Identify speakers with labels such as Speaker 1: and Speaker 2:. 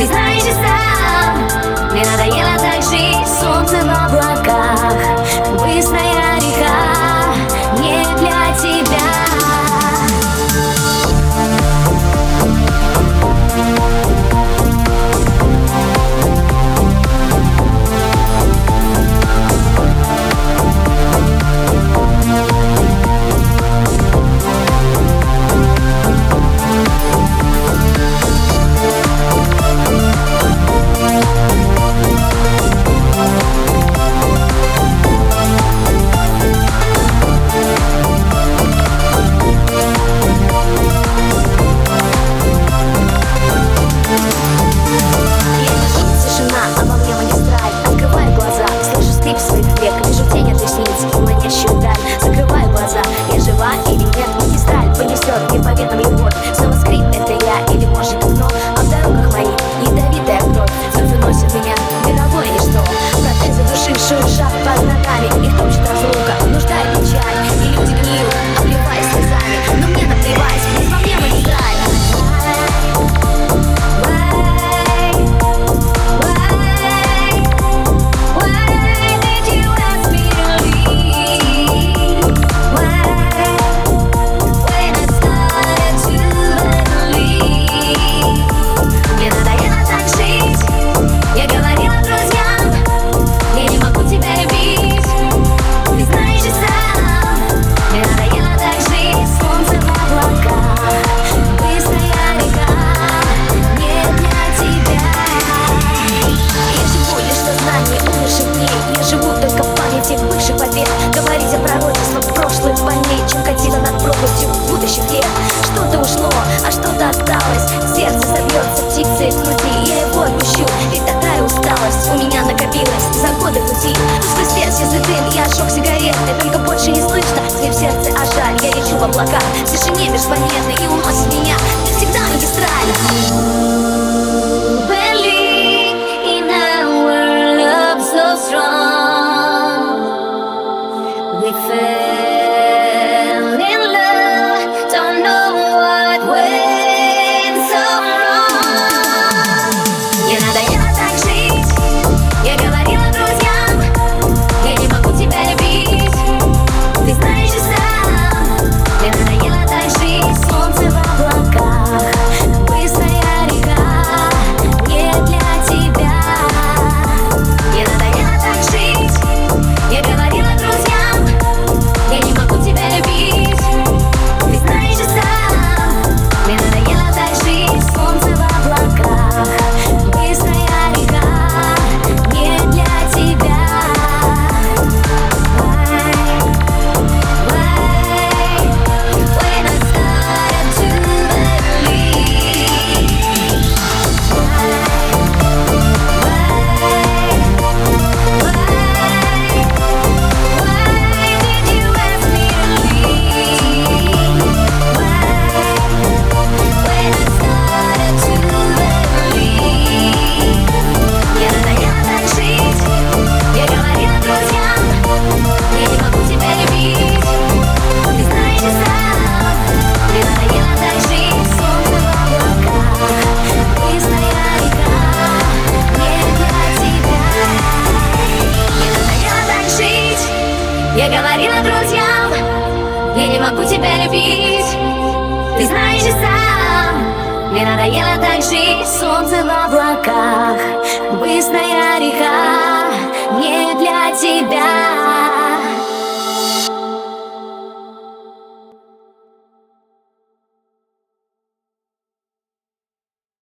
Speaker 1: Ты знаешь и сам, мне надоело так жить, солнце в облаках. осталось Сердце забьется птицей внутри Я его отпущу, ведь такая усталость У меня накопилась за годы пути. Сквозь весь язык дым, я шок сигареты Только больше не слышно, мне в сердце, а жаль Я лечу в облака, в тишине межпланетной И уносит меня, навсегда всегда магистраль. могу тебя любить. Ты знаешь и сам Мне надоело так жить. Солнце в облаках Быстрая река Не для тебя.